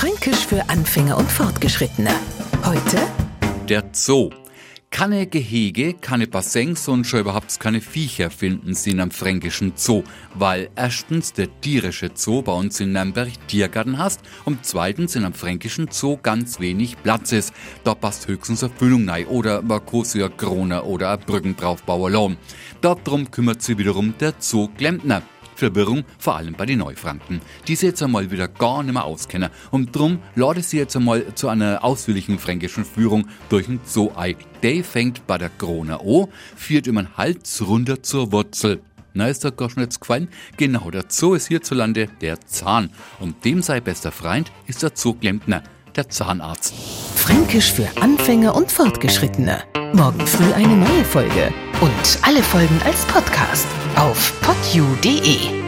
Fränkisch für Anfänger und Fortgeschrittene. Heute Der Zoo. Keine Gehege, keine Bassins und schon überhaupt keine Viecher finden Sie in einem fränkischen Zoo, weil erstens der tierische Zoo bei uns in Nürnberg Tiergarten hast und zweitens in einem fränkischen Zoo ganz wenig Platz ist. Da passt höchstens eine Füllung rein oder ja Krone oder eine Brückenbraufbauer lohn. Darum kümmert sich wiederum der Zoo Klempner. Verwirrung, vor allem bei den Neufranken, die sie jetzt einmal wieder gar nicht mehr auskennen. Und drum lade sie jetzt einmal zu einer ausführlichen fränkischen Führung durch den Zoo-Ei. Der fängt bei der Krone an, führt über den Hals runter zur Wurzel. Na, ist der Goschen jetzt gefallen? Genau, der Zoo ist hierzulande der Zahn. Und dem sei bester Freund ist der Zooklempner, der Zahnarzt. Fränkisch für Anfänger und Fortgeschrittene. Morgen früh eine neue Folge. Und alle Folgen als Podcast auf q.de.